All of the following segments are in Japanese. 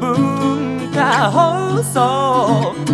文化放送。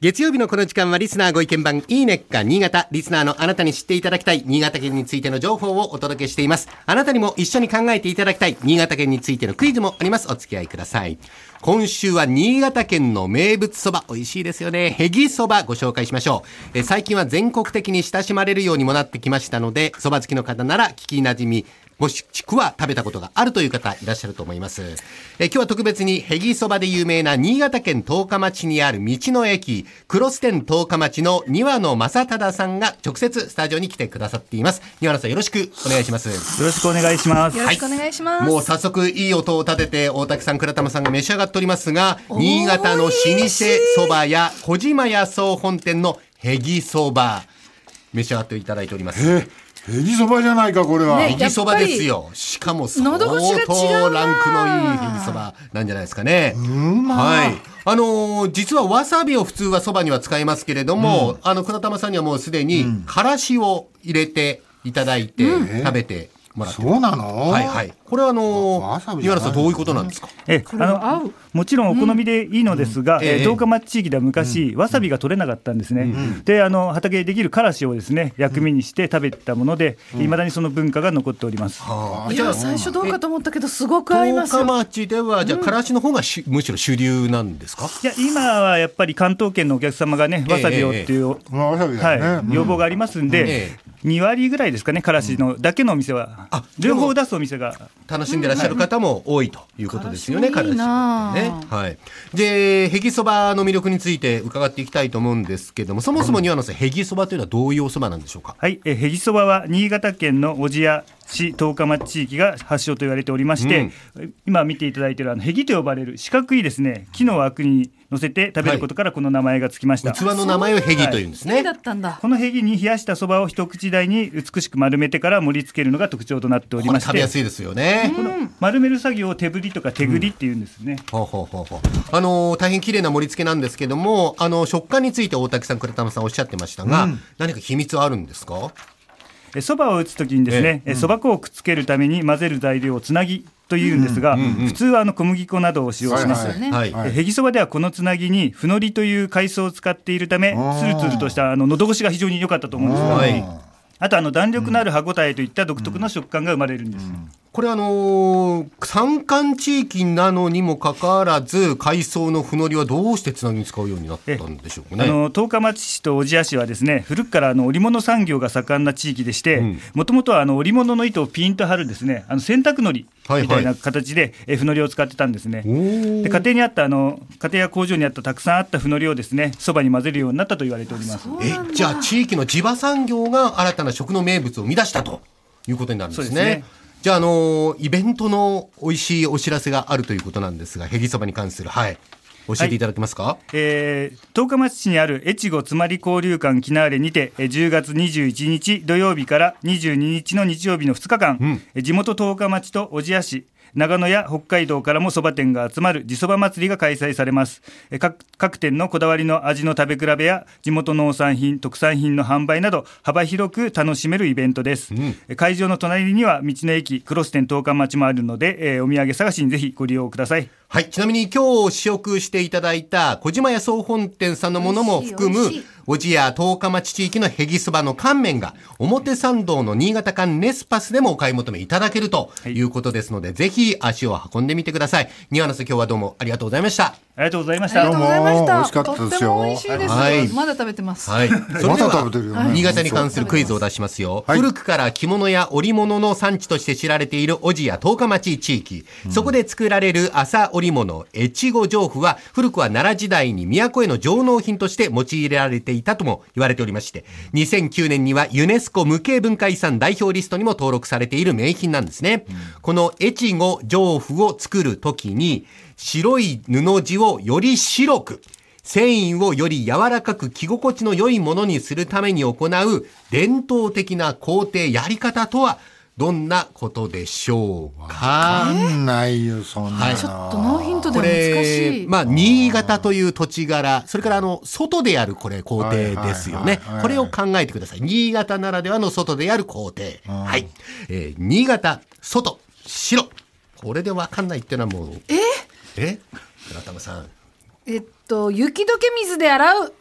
月曜日のこの時間はリスナーご意見番いいねっか新潟。リスナーのあなたに知っていただきたい新潟県についての情報をお届けしています。あなたにも一緒に考えていただきたい新潟県についてのクイズもあります。お付き合いください。今週は新潟県の名物そば。美味しいですよね。へぎそばご紹介しましょう。え最近は全国的に親しまれるようにもなってきましたのでそば好きの方なら聞きなじみもしくは食べたことがあるという方いらっしゃると思います。え今日は特別にへぎそばで有名な新潟県十日町にある道の駅、クロス店十日町の庭野正忠さんが直接スタジオに来てくださっています。庭野さんよろしくお願いします。よろしくお願いします。よろしくお願いします。もう早速いい音を立てて大竹さん倉玉さんが召し上がっておりますが新潟の老舗そば屋小島屋総本店のへぎそば召し上がっていただいておりますえ、へぎそばじゃないか、これは。ねへぎそばですよ。しかも相当ランクのいいへぎそばなんじゃないですかね。はい。あのー実はわさびを普通はそばには使いますけれども、あの、倉玉さんにはもうすでに、からしを入れていただいて、食べてもらって。そうなの？はいはい。これはあのー、岩原さんどういうことなんですか？え、あの、もちろんお好みでいいのですが、ええ。えー十日町地域では昔、わさびが取れなかったんですね。で、あの畑でできるからしをですね、薬味にして食べたもので、いまだにその文化が残っております。いや最初どうかと思ったけどすごく合います。十日町では、じゃあ、からしの方がしむしろ主流なんですか？いや、今はやっぱり関東圏のお客様がね、わさびをっていう、まあわさびだは。い、要望がありますんで、え2割ぐらいですかね、からしのだけのお店はあ、両方出すお店が。楽しんでらっしゃる方も多いということですよね、からしもいいね。はい。で、へぎそばの魅力について伺っていきたいと思うんですけども、そもそも庭野さん、へぎそばというのはどういうおそばなんでしょうか？はい、えへぎそばは新潟県の小千谷市十日町地域が発祥と言われておりまして、今見ていただいているあのへぎと呼ばれる四角いですね木の枠に乗せて食べることからこの名前がつきました、器の名前をへぎというんです。ね。だ。ったんだ。このへぎに冷やしたそばを一口大に美しく丸めてから盛り付けるのが特徴となっておりまして食べやすいですよね。丸める作業を手振りとか手繰りっていうんですね、ほうほうほうほう。あのー大変綺麗な盛り付けなんですけども、あの食感について大竹さん、倉玉さんおっしゃってましたが、何か秘密はあるんですか？えそばを打つときにですねえそば粉をくっつけるために混ぜる材料をつなぎというんですが、普通はあの小麦粉などを使用します、はいねはい。えへぎそばではこのつなぎにふのりという海藻を使っているためつるつるとしたあの喉越しが非常に良かったと思うんです。が、はい。あとあの弾力のある歯ごたえといった独特の食感が生まれるんです、これあのー山間地域なのにもかかわらず海藻のふのりはどうしてつなぎに使うようになったんでしょうかね。あの十日町市と小千谷市はですね古くからあの織物産業が盛んな地域でしてもともとはあの織物の糸をピンと張るですねあの洗濯のりみたいな形でえふのりを使ってたんですね。で家庭にあったあの家庭や工場にあったたくさんあったふのりをですねそばに混ぜるようになったと言われております。えじゃあ地域の地場産業が新たな食の名物を生み出したということになるんですね。じゃあ、あのーイベントの美味しいお知らせがあるということなんですが、へぎそばに関する、はい。教えていただけますか、えー、十日町市にある越後つまり交流館キナーレにてえー10月21日土曜日から22日の日曜日の2日間、えー地元十日町と小千谷市長野や北海道からもそば店が集まる地そば祭りが開催されます。えー各各店のこだわりの味の食べ比べや地元農産品特産品の販売など幅広く楽しめるイベントです、えー会場の隣には道の駅クロス店十日町もあるので、えーお土産探しにぜひご利用くださいはい。ちなみに今日試食していただいた小島屋総本店さんのものも含むおじや十日町地域のへぎそばの乾麺が、表参道の新潟館ネスパスでもお買い求めいただけるということですので、ぜひ足を運んでみてください。ニワナス今日はどうもありがとうございました。ありがとうございました。どうも美味しかったですよとっても美味しいです。はいまだ食べてます。はい。それではまだ食べてるよね新潟に関するクイズを出しますよ。はい古くから着物や織物の産地として知られている小千谷十日町地域。そこで作られる麻織物、越後上布は、古くは奈良時代に都への上納品として用いられていいたとも言われておりまして、2009年にはユネスコ無形文化遺産代表リストにも登録されている名品なんですね。この越後上布を作るときに、白い布地をより白く、繊維をより柔らかく着心地の良いものにするために行う伝統的な工程やり方とはどんなことでしょうわかかんないよ、そんなの。はいちょっとノーヒントで難しれ、い。まあ、新潟という土地柄、それからあの、外でやるこれ工程ですよね。これを考えてください。新潟ならではの外でやる工程。はい。えー新潟、外、白。これでわかんないっていうのはもう。え？え？村田さん。えっと、雪解け水で洗う。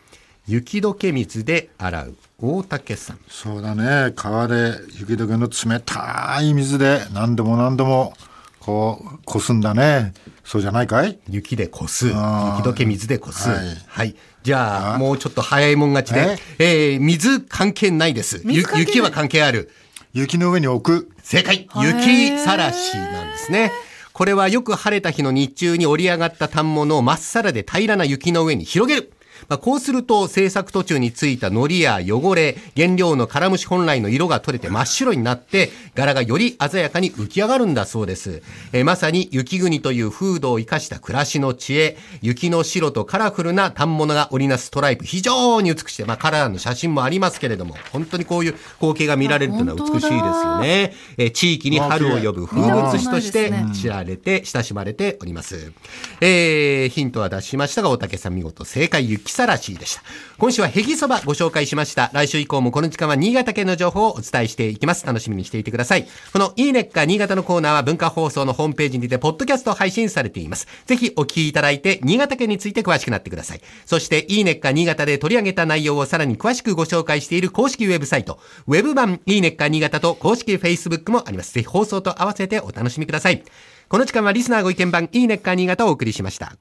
雪解け水で洗う。大竹さん。そうだね。川で雪解けの冷たい水で何度も何度もこう、こすんだね。そうじゃないかい？雪でこす。雪解け水でこす。ははいい。じゃあ、もうちょっと早いもん勝ちで。え？ー水関係ないです。雪は関係ある。雪の上に置く。正解雪さらしなんですね。これはよく晴れた日の日中に折り上がった反物をまっさらで平らな雪の上に広げる。まあ、こうすると製作途中についた糊や汚れ、原料のカラムシ本来の色が取れて真っ白になって、柄がより鮮やかに浮き上がるんだそうです。えーまさに雪国という風土を生かした暮らしの知恵、雪の白とカラフルな反物が織りなすストライプ、非常に美しくて、まあ、カラーの写真もありますけれども、本当にこういう光景が見られるというのは美しいですよね。えー地域に春を呼ぶ風物詩として知られて、親しまれております。えーヒントは出しましたが、大竹さん見事正解、雪さらしでした。今週はヘギそばご紹介しました。来週以降もこの時間は新潟県の情報をお伝えしていきます。楽しみにしていてください。このいいねっか新潟のコーナーは文化放送のホームページにて、ポッドキャスト配信されています。ぜひお聞きいただいて、新潟県について詳しくなってください。そして、いいねっか新潟で取り上げた内容をさらに詳しくご紹介している公式ウェブサイト、ウェブ版いいねっか新潟と公式 Facebook もあります。ぜひ放送と合わせてお楽しみください。この時間はリスナーご意見番いいねっか新潟をお送りしました。